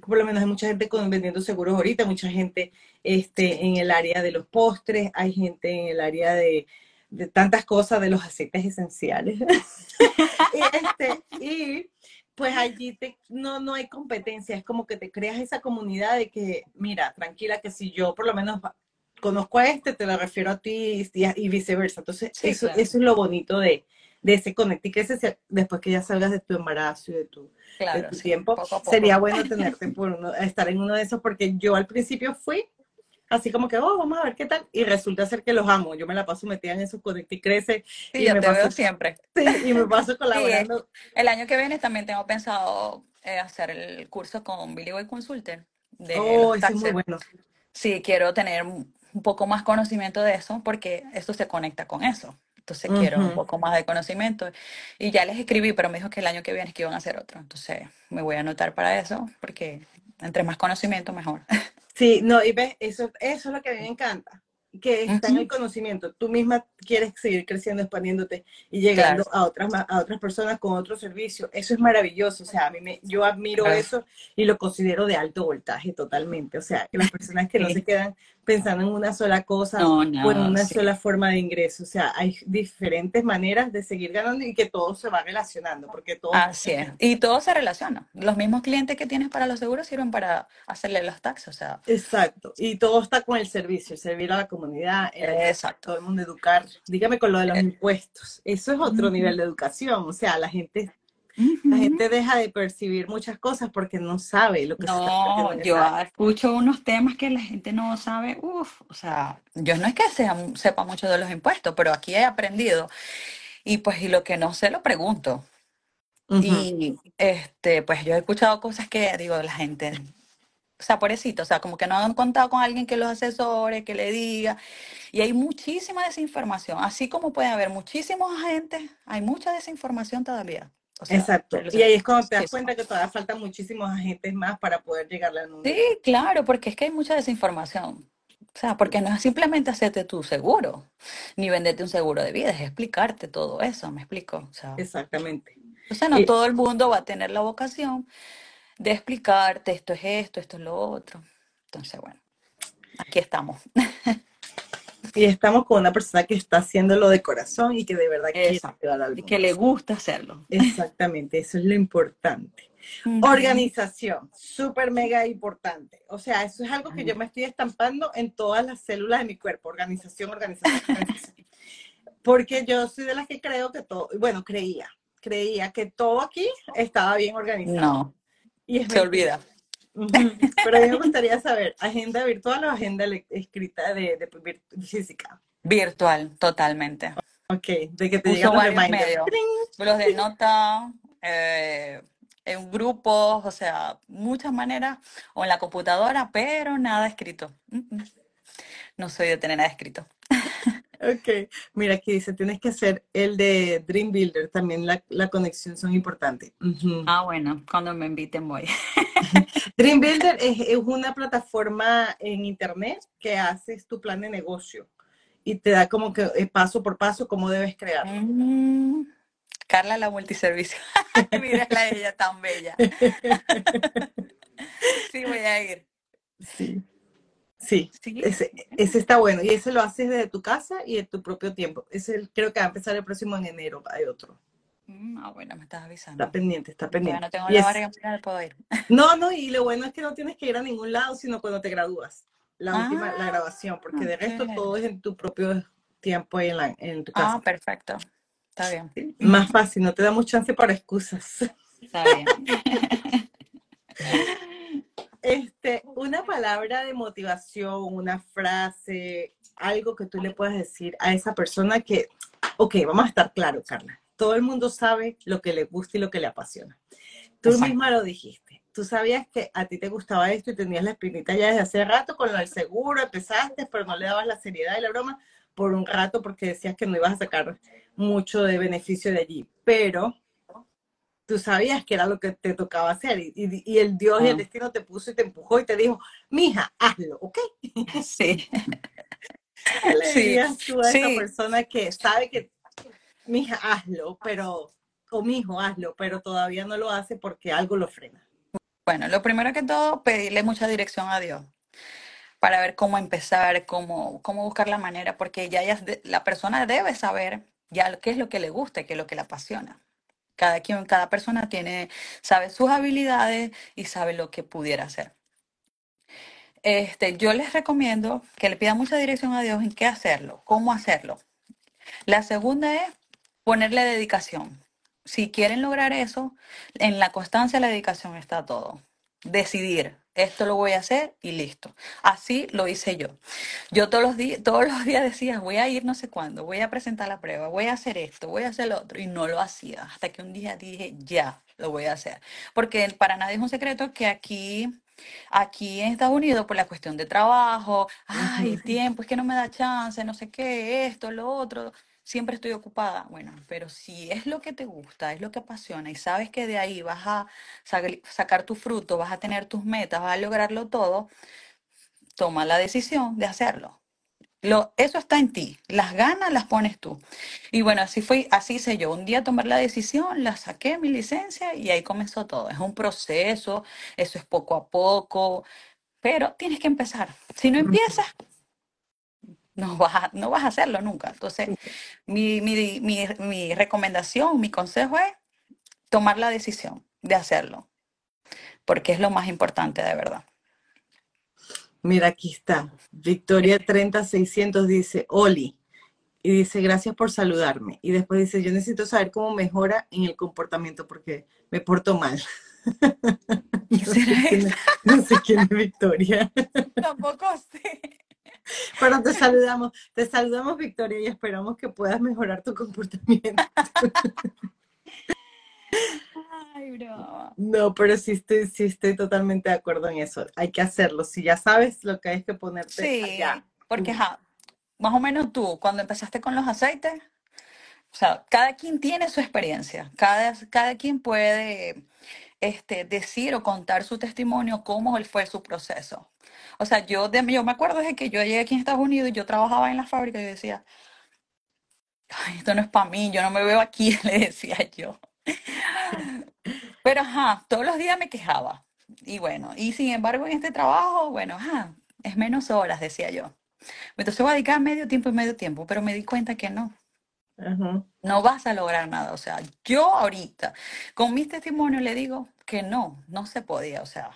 por lo menos hay mucha gente vendiendo seguros ahorita, mucha gente este, en el área de los postres, hay gente en el área de, de tantas cosas, de los aceites esenciales. y, este, y pues allí no, no hay competencia, es como que te creas esa comunidad de que, mira, tranquila, que si yo por lo menos conozco a este, te lo refiero a ti y, y viceversa. Entonces, Sí, eso, claro. eso es lo bonito de, de ese conecte y ese, después que ya salgas de tu embarazo y de tu, de Claro, tu sí, tiempo, poco a poco. sería bueno tenerte por uno, estar en uno de esos, porque yo al principio fui así como que, oh, vamos a ver qué tal, y resulta ser que los amo, yo me la paso metida en esos conecte y crece, Sí, y yo me te veo paso, siempre. sí, y me paso colaborando. El año que viene también tengo pensado eh, hacer el curso con Billy Boy Consulter de Oh, ese es muy bueno. Sí, quiero tener un poco más conocimiento de eso porque esto se conecta con eso. Entonces quiero un poco más de conocimiento. Y ya les escribí, pero me dijo que el año que viene es que iban a hacer otro. Entonces me voy a anotar para eso porque entre más conocimiento, mejor. Sí, no, y ves, eso, eso es lo que a mí me encanta, que está en el conocimiento. Tú misma quieres seguir creciendo, expandiéndote y llegando Claro, a otras, a otras personas con otro servicio. Eso es maravilloso. O sea, a mí me, yo admiro claro. eso y lo considero de alto voltaje totalmente. O sea, que las personas que no se quedan pensando en una sola cosa No, o en una sí. sola forma de ingreso. O sea, hay diferentes maneras de seguir ganando y que todo se va relacionando, porque todo Así es. Y todo se relaciona. Los mismos clientes que tienes para los seguros sirven para hacerle los taxes. O sea, Exacto, y todo está con el servicio, el servir a la comunidad, exacto. todo el mundo, educar. Dígame con lo de los Eh, impuestos, eso es otro nivel de educación, o sea, la gente, la gente deja de percibir muchas cosas porque no sabe lo que se está No, yo escucho unos temas que la gente no sabe, uff, o sea, yo no es que sea, sepa mucho de los impuestos, pero aquí he aprendido y pues y lo que no sé lo pregunto. Ujú, Y este, pues yo he escuchado cosas que digo, la gente, o sea, pobrecito, o sea, como que no han contado con alguien que los asesore, que le diga, y hay muchísima desinformación, así como puede haber muchísimos agentes, hay mucha desinformación todavía. O sea, Exacto, pero y ahí es cuando te das cuenta que todavía faltan muchísimos agentes más para poder llegarle al mundo. Sí, claro, porque es que hay mucha desinformación. O sea, porque no es simplemente hacerte tu seguro, ni venderte un seguro de vida, es explicarte todo eso, ¿me explico? O sea, Exactamente. entonces no Y- todo el mundo va a tener la vocación de explicarte esto es esto, esto es lo otro. Entonces, bueno, aquí estamos. Y estamos con una persona que está haciéndolo de corazón y que de verdad quiere Exacto. ayudar al Y que le gusta hacerlo. Exactamente, eso es lo importante. Organización, súper mega importante. O sea, eso es algo que yo me estoy estampando en todas las células de mi cuerpo. Organización, organización, organización. Porque yo soy de las que creo que todo, bueno, creía, creía que todo aquí estaba bien organizado. No, Y es se mentira. olvida. Pero a mí me gustaría saber, agenda virtual o agenda escrita de, de vir- física. Virtual, totalmente. Ok, de que te Uso los varios reminders. medios. Los de nota, eh, en grupos, o sea, muchas maneras, o en la computadora, pero nada escrito. Mm, mm. No soy de tener nada escrito. Ok, mira aquí dice, tienes que hacer el de Dream Builder, también la, la conexión son importantes. Ah, bueno, cuando me inviten voy. Dream Builder es, es una plataforma en internet que haces tu plan de negocio y te da como que eh, paso por paso cómo debes crearlo. Mm, Carla la multiservicio. Mírala a ella tan bella. Sí, voy a ir. Sí. Sí, Sí. ese, ese está bueno. Y ese lo haces desde tu casa y de tu propio tiempo. Ese creo que va a empezar el próximo en enero. Hay otro. Mm, Ah, bueno, me estás Está avisando. pendiente, está pendiente. no tengo Y la barriga puedo ir. no, no, y lo bueno es que no tienes que ir a ningún lado, sino cuando te gradúas. La última, la Ah, grabación, porque de resto todo es en tu propio tiempo ahí en, la, en tu Ah, casa. perfecto. Está bien. Sí, Más fácil, no te da mucha chance para excusas. Está bien. Este, una palabra de motivación, una frase, algo que tú le puedas decir a esa persona que, ok, vamos a estar claros, Carla. Todo el mundo sabe lo que le gusta y lo que le apasiona. Tú Exacto. misma lo dijiste. Tú sabías que a ti te gustaba esto y tenías la espinita ya desde hace rato con lo del seguro, empezaste, pero no le dabas la seriedad de la broma por un rato porque decías que no ibas a sacar mucho de beneficio de allí. Pero tú sabías que era lo que te tocaba hacer y, y- y el Dios y el Ah. destino te puso y te empujó y te dijo, mija, hazlo, ¿ok? Sí. ¿Qué le Sí, tú a esa persona que sabe que, mija, hazlo, pero, o mijo, hazlo, pero todavía no lo hace porque algo lo frena? Bueno, lo primero que todo, pedirle mucha dirección a Dios para ver cómo empezar, cómo, cómo buscar la manera, porque ya, ya la persona debe saber ya qué es lo que le gusta y qué es lo que le apasiona. Cada quien, cada persona tiene, sabe sus habilidades y sabe lo que pudiera hacer. Este, yo les recomiendo que le pidan mucha dirección a Dios en qué hacerlo, cómo hacerlo. La segunda es ponerle dedicación. Si quieren lograr eso, en la constancia la dedicación está todo. Decidir, esto lo voy a hacer y listo. Así lo hice yo. Yo todos los días, todos los días decía, voy a ir no sé cuándo, voy a presentar la prueba, voy a hacer esto, voy a hacer lo otro, y no lo hacía. Hasta que un día dije, ya, lo voy a hacer. Porque para nadie es un secreto que aquí, aquí en Estados Unidos, por la cuestión de trabajo, ay, tiempo, es que no me da chance, no sé qué, esto, lo otro, siempre estoy ocupada. Bueno, pero si es lo que te gusta, es lo que apasiona y sabes que de ahí vas a sa- sacar tu fruto, vas a tener tus metas, vas a lograrlo todo, toma la decisión de hacerlo. Lo, eso está en ti, las ganas las pones tú. Y bueno, así fue, así hice yo. Un día tomar la decisión, la saqué mi licencia y ahí comenzó todo. Es un proceso, eso es poco a poco, pero tienes que empezar. Si no empiezas, no vas a, no vas a hacerlo nunca. Entonces, mi, mi, mi, mi recomendación, mi consejo es tomar la decisión de hacerlo, porque es lo más importante de verdad. Mira, aquí está. Victoria 30600 dice, Oli. Y dice, gracias por saludarme. Y después dice, yo necesito saber cómo mejora en el comportamiento porque me porto mal. ¿Qué No sé quién no sé quién es Victoria. Tampoco sé. Pero te saludamos, te saludamos Victoria y esperamos que puedas mejorar tu comportamiento. Ay, bro. No, pero sí estoy, sí estoy totalmente de acuerdo en eso. Hay que hacerlo. Si ya sabes lo que hay que ponerte Sí, allá. porque más o menos tú, cuando empezaste con los aceites, o sea, cada quien tiene su experiencia, cada, cada quien puede este, decir o contar su testimonio, cómo fue su proceso. O sea, yo, yo me acuerdo de que yo llegué aquí en Estados Unidos y yo trabajaba en la fábrica y decía, esto no es para mí, yo no me veo aquí, le decía yo. Pero ajá, todos los días me quejaba. Y bueno, y sin embargo en este trabajo, bueno, ajá, es menos horas, decía yo. Entonces voy a dedicar medio tiempo y medio tiempo, pero me di cuenta que no, No vas a lograr nada. O sea, yo ahorita, con mis testimonios le digo que no, no se podía. O sea,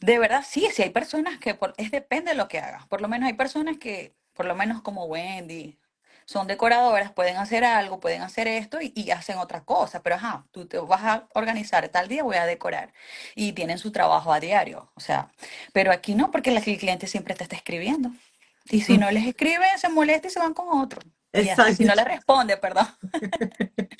de verdad sí, sí hay personas que, por- es depende de lo que hagas. Por lo menos hay personas que, por lo menos como Wendy, son decoradoras, pueden hacer algo, pueden hacer esto y, y hacen otra cosa. Pero ajá, tú te vas a organizar, tal día voy a decorar. Y tienen su trabajo a diario. O sea, pero aquí no, porque el cliente siempre te está escribiendo. Y si no les escribe, se molesta y se van con otro. Así, si no Exacto. le responde, perdón.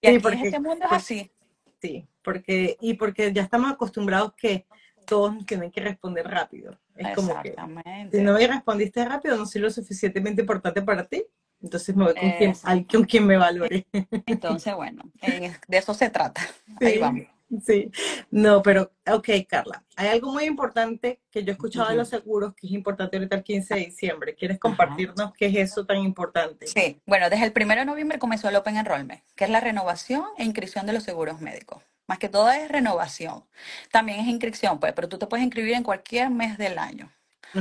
Y Sí, aquí en porque, este mundo es así. sí, porque, y porque ya estamos acostumbrados que todos tienen que responder rápido. Es como que si no me respondiste rápido, no soy lo suficientemente importante para ti, entonces me voy con quien, Exacto. al- con quien me valore. Entonces, bueno, en- de eso se trata. Ahí Sí, vamos. Sí. No, pero, ok, Carla, hay algo muy importante que yo he escuchado de los seguros, que es importante ahorita el 15 de diciembre. ¿Quieres compartirnos qué es eso tan importante? Sí, bueno, desde el primero de noviembre comenzó el Open Enrollment, que es la renovación e inscripción de los seguros médicos. Más que todo es renovación. También es inscripción, pues, pero tú te puedes inscribir en cualquier mes del año.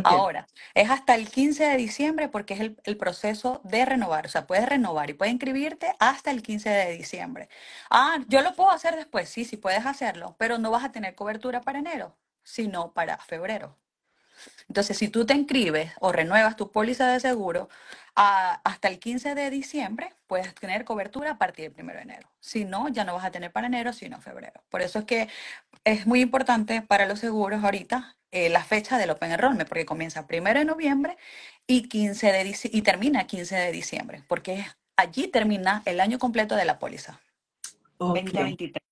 Ahora, es hasta el 15 de diciembre porque es el, proceso de renovar. O sea, puedes renovar y puedes inscribirte hasta el 15 de diciembre. Ah, yo lo puedo hacer después. Sí, sí puedes hacerlo, pero no vas a tener cobertura para enero, sino para febrero. Entonces, si tú te inscribes o renuevas tu póliza de seguro a- hasta el 15 de diciembre, puedes tener cobertura a partir del 1 de enero. Si no, ya no vas a tener para enero, sino febrero. Por eso es que es muy importante para los seguros ahorita eh, la fecha del Open Enrollment, porque comienza 1 de noviembre y, 15 de y termina 15 de diciembre, porque allí termina el año completo de la póliza. Ok. 2023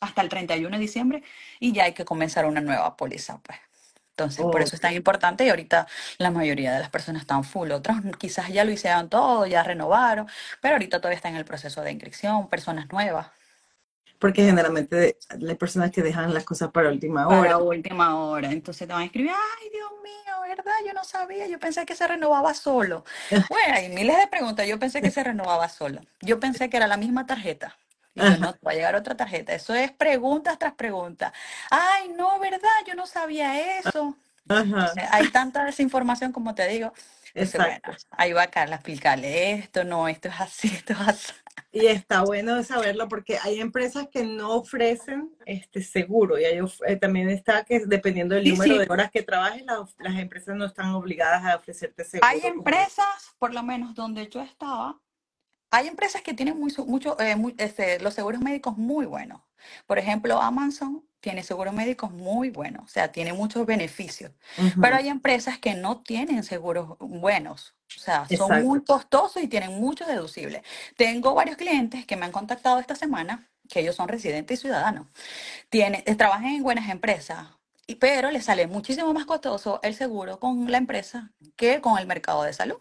hasta el 31 de diciembre y ya hay que comenzar una nueva póliza, pues. Entonces, por eso es tan importante y ahorita la mayoría de las personas están full. Otros quizás ya lo hicieron todo, ya renovaron, pero ahorita todavía están en el proceso de inscripción, personas nuevas. Porque generalmente hay personas que dejan las cosas para última Para hora. última hora. Entonces te van a escribir, ay, Dios mío, ¿verdad? Yo no sabía, yo pensé que se renovaba solo. Bueno, hay miles de preguntas, yo pensé que se renovaba solo. Yo pensé que era la misma tarjeta. Y yo, no, va a llegar otra tarjeta. Eso es preguntas tras preguntas. Ay, no, ¿verdad? Yo no sabía eso. Ajá. O sea, hay tanta desinformación, como te digo. Entonces, Exacto. bueno, ahí va Carla a explicarle esto, no, esto es así, esto es así. Y está bueno saberlo porque hay empresas que no ofrecen este seguro y hay eh, también está que dependiendo del Sí, número sí. de horas que trabajes, las, las empresas no están obligadas a ofrecerte seguro. Hay empresas, por lo menos donde yo estaba, hay empresas que tienen muy, mucho, eh, muy- este, los seguros médicos muy buenos. Por ejemplo, Amazon tiene seguros médicos muy buenos, o sea, tiene muchos beneficios. Ujú. Pero hay empresas que no tienen seguros buenos, o sea, son muy costosos y tienen muchos deducibles. Tengo varios clientes que me han contactado esta semana, que ellos son residentes y ciudadanos, tienen, eh, trabajan en buenas empresas, pero les sale muchísimo más costoso el seguro con la empresa que con el mercado de salud.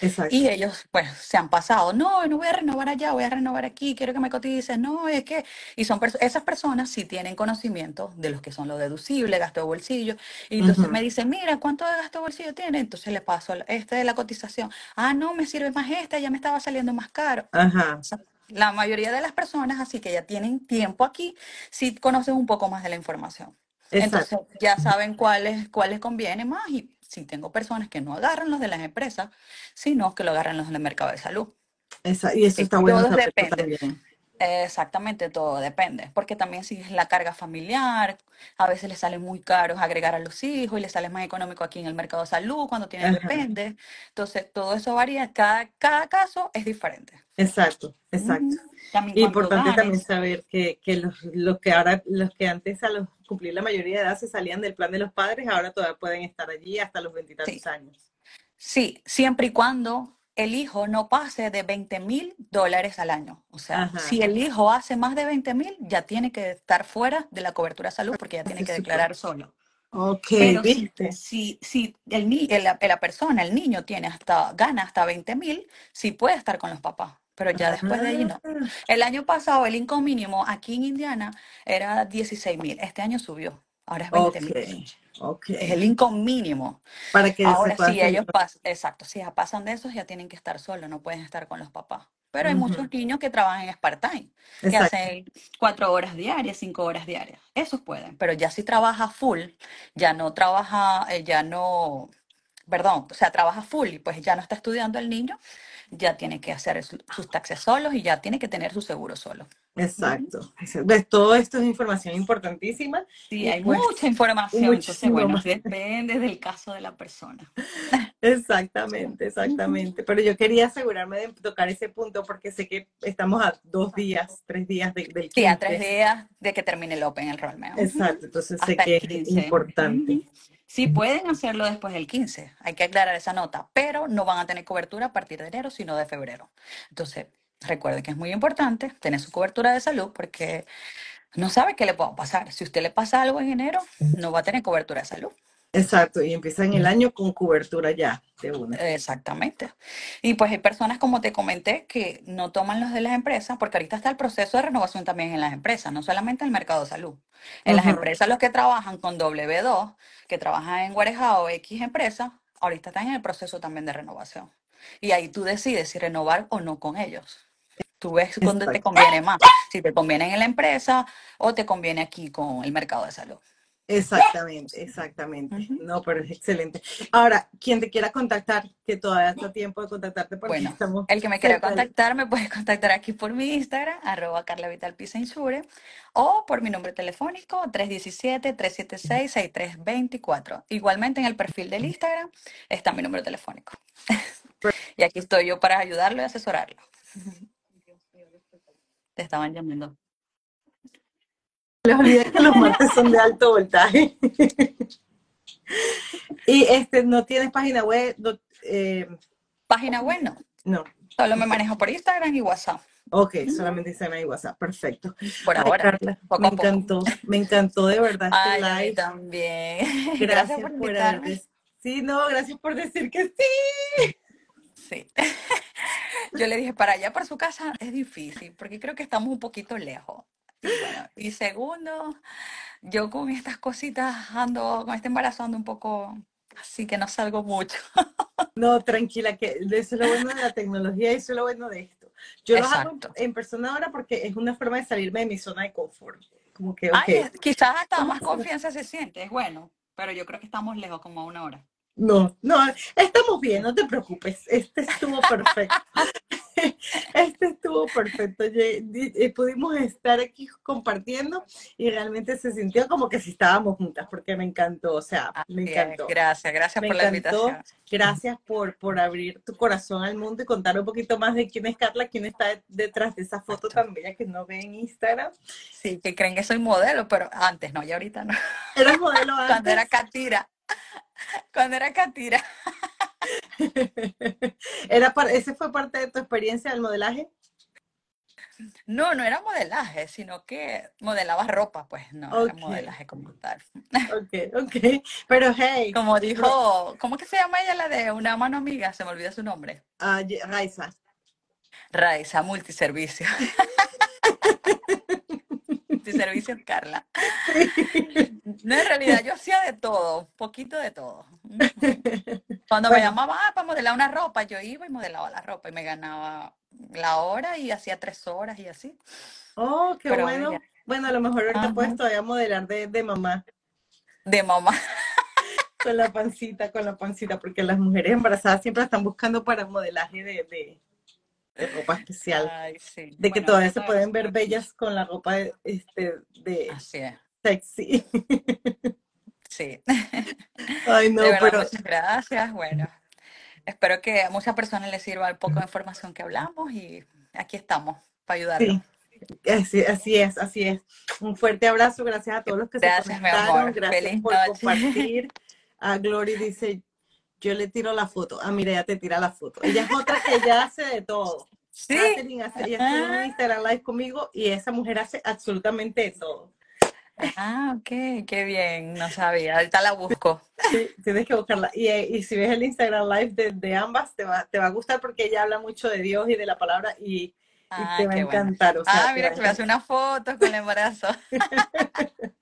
Exacto. Y ellos, pues, se han pasado, no, no voy a renovar allá, voy a renovar aquí, quiero que me coticen, no, es que, y son perso- esas personas sí tienen conocimiento de los que son los deducibles, gasto de bolsillo, y entonces Ujú. me dicen, mira, ¿cuánto de gasto de bolsillo tiene? Entonces le paso este de la cotización, ah, no, me sirve más esta, ya me estaba saliendo más caro. Ajá. O sea, la mayoría de las personas, así que ya tienen tiempo aquí, sí conocen un poco más de la información. Entonces Exacto. ya saben cuáles cuáles conviene más y si tengo personas que no agarran los de las empresas, sino que lo agarran los del mercado de salud. Esa- y eso Sí, está bueno todo depende. también. Exactamente, todo depende, porque también si es la carga familiar, a veces les sale muy caro agregar a los hijos y les sale más económico aquí en el mercado de salud cuando tienen depende. Entonces, todo eso varía, cada, cada caso es diferente. Exacto, exacto. También cuánto Importante también saber que, que los, los que ahora, los que antes a los cumplir la mayoría de edad se salían del plan de los padres, ahora todavía pueden estar allí hasta los Sí. veintitantos años. Sí, siempre y cuando el hijo no pase de 20 mil dólares al año. O sea, Ajá. si el hijo hace más de 20 mil, ya tiene que estar fuera de la cobertura de salud porque ya tiene que declarar solo. Ok, Pero ¿viste? si, si el el- la, la persona, el niño, tiene hasta, gana hasta 20 mil, sí puede estar con los papás. Pero ya después de ahí no. Ah, El año pasado el income mínimo aquí en Indiana era 16 mil. Este año subió. Ahora es 20 ok, mil. Es el income mínimo. Para que Ahora, si ellos pasan, exacto, si ya pasan de esos, ya tienen que estar solos, no pueden estar con los papás. Pero hay muchos niños que trabajan en part-time, que hacen cuatro horas diarias, cinco horas diarias. Esos pueden, pero ya si trabaja full, ya no trabaja, eh, ya no, perdón, o sea, trabaja full y pues ya no está estudiando el niño, ya tiene que hacer su- sus taxes solos y ya tiene que tener su seguro solo. Exacto. ¿Ves? Todo esto es información importantísima. Sí, hay pues, mucha información, entonces bueno, depende del caso de la persona. Exactamente, exactamente. Pero yo quería asegurarme de tocar ese punto porque sé que estamos a dos días, tres días de- del Sí, a 15. tres días de que termine el Open Enrollment. Ujú. Exacto, entonces sé que el es 15. importante. Sí, pueden hacerlo después del 15. Hay que aclarar esa nota, pero no van a tener cobertura a partir de enero, sino de febrero. Entonces, recuerden que es muy importante tener su cobertura de salud porque no sabe qué le pueda pasar. Si usted le pasa algo en enero, no va a tener cobertura de salud. Exacto, y empiezan el año con cobertura ya de una. Exactamente. Y pues hay personas, como te comenté, que no toman los de las empresas, porque ahorita está el proceso de renovación también en las empresas, no solamente en el mercado de salud. En las empresas, los que trabajan con W2, que trabajan en Guarejao o X empresa, ahorita están en el proceso también de renovación. Y ahí tú decides si renovar o no con ellos. Tú ves dónde te conviene más. Si te conviene en la empresa o te conviene aquí con el mercado de salud. Exactamente, exactamente. No, pero es excelente. Ahora, quien te quiera contactar, que todavía está tiempo de contactarte porque Bueno, estamos el que me quiera contactar me puede contactar aquí por mi Instagram, arroba Carla Vital Pisa Insure, o por mi número telefónico 317-376-6324. Igualmente en el perfil del Instagram está mi número telefónico. Y aquí estoy yo para ayudarlo y asesorarlo. Te estaban llamando. les olvida que los martes son de alto voltaje. y este, no tienes página web, no, eh, Página web no, no. solo me manejo por Instagram y WhatsApp. Ok, solamente Instagram y WhatsApp, perfecto. Por Ay, ahora, Carla, poco me poco. encantó, me encantó de verdad este Ay, a mí live. también. Gracias, Gracias por por haber- Sí, no, gracias por decir que. Sí. Yo le dije, para allá, para su casa, es difícil, porque creo que estamos un poquito lejos. Y bueno, y segundo, yo con estas cositas ando, con este embarazo ando un poco, así que no salgo mucho. No, tranquila, que eso es lo bueno de la tecnología y eso es lo bueno de esto. Yo lo hago en persona ahora porque es una forma de salirme de mi zona de confort. Como que, ok, Ay, quizás hasta más confianza se siente, es bueno, pero yo creo que estamos lejos como a una hora. No, no, estamos bien, no te preocupes, este estuvo perfecto. Este estuvo perfecto. Eh, Pudimos estar aquí compartiendo y realmente se sintió como que si estábamos juntas, porque me encantó, o sea, me encantó. Gracias, gracias Me por la invitación. Gracias por, por abrir tu corazón al mundo y contar un poquito más de quién es Carla, quién está de- detrás de esa foto Exacto. tan bella que no ve en Instagram. Sí, que creen que soy modelo, pero antes no, y ahorita no. ¿Eras modelo Cuando era antes? Cuando era Catira. Era par- ¿Ese fue parte de tu experiencia del modelaje? No, no era modelaje, sino que modelaba ropa, pues no era modelaje como tal. Ok, ok. Pero hey, Como dijo, ¿cómo que se llama ella la de una mano amiga? Se me olvidó su nombre. Ye- Raiza. Raiza, multiservicio. Multiservicio Carla. No, en realidad yo hacía de todo, un poquito de todo. Cuando me Bueno. llamaban ah, para modelar una ropa, yo iba y modelaba la ropa y me ganaba la hora y hacía tres horas y así. Oh, qué Pero bueno. ya. Bueno, a lo mejor ahorita Ajá. puedes todavía modelar de, de mamá De mamá. con la pancita, con la pancita, porque las mujeres embarazadas siempre están buscando para modelaje de, de, de ropa especial. Ay, sí. De que Bueno, todavía se pueden ver bellas con la ropa de, este, de Así es. sexy. Sí. Ay, no, verdad, pero muchas gracias. Bueno, espero que a muchas personas les sirva el poco de información que hablamos y aquí estamos para ayudarlos. sí, así, así es, así es. Un fuerte abrazo, gracias a todos los que se Gracias, mi conectaron, gracias Feliz por noche. compartir. A Glory dice, yo le tiro la foto. Ah, mira, ella te tira la foto. Ella es otra que ella hace de todo. Sí. Catherine hace, ella en un. Instagram Live conmigo y esa mujer hace absolutamente de todo. Ah, ok, qué bien, no sabía. Ahorita la busco. Sí, tienes que buscarla. Y, eh, y si ves el Instagram Live de, de ambas, te va, te va a gustar porque ella habla mucho de Dios y de la palabra y, y Ah, te va a bueno. encantar. O sea, Ah, mira que me hace una foto con el embarazo.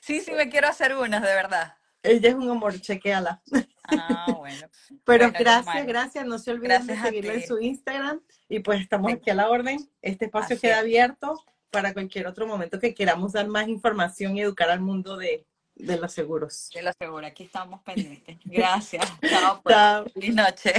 Sí, sí, me quiero hacer unas, de verdad. Ella es un amor, chequéala. Ah, bueno. Pero Bueno, gracias, gracias. No se olviden Gracias de seguirla en su Instagram. Y pues estamos aquí a la orden. Este espacio Así queda es. abierto para cualquier otro momento que queramos dar más información y educar al mundo de, de los seguros. Te lo aseguro, aquí estamos pendientes. Gracias. Chao, pues. Chao. Feliz noche.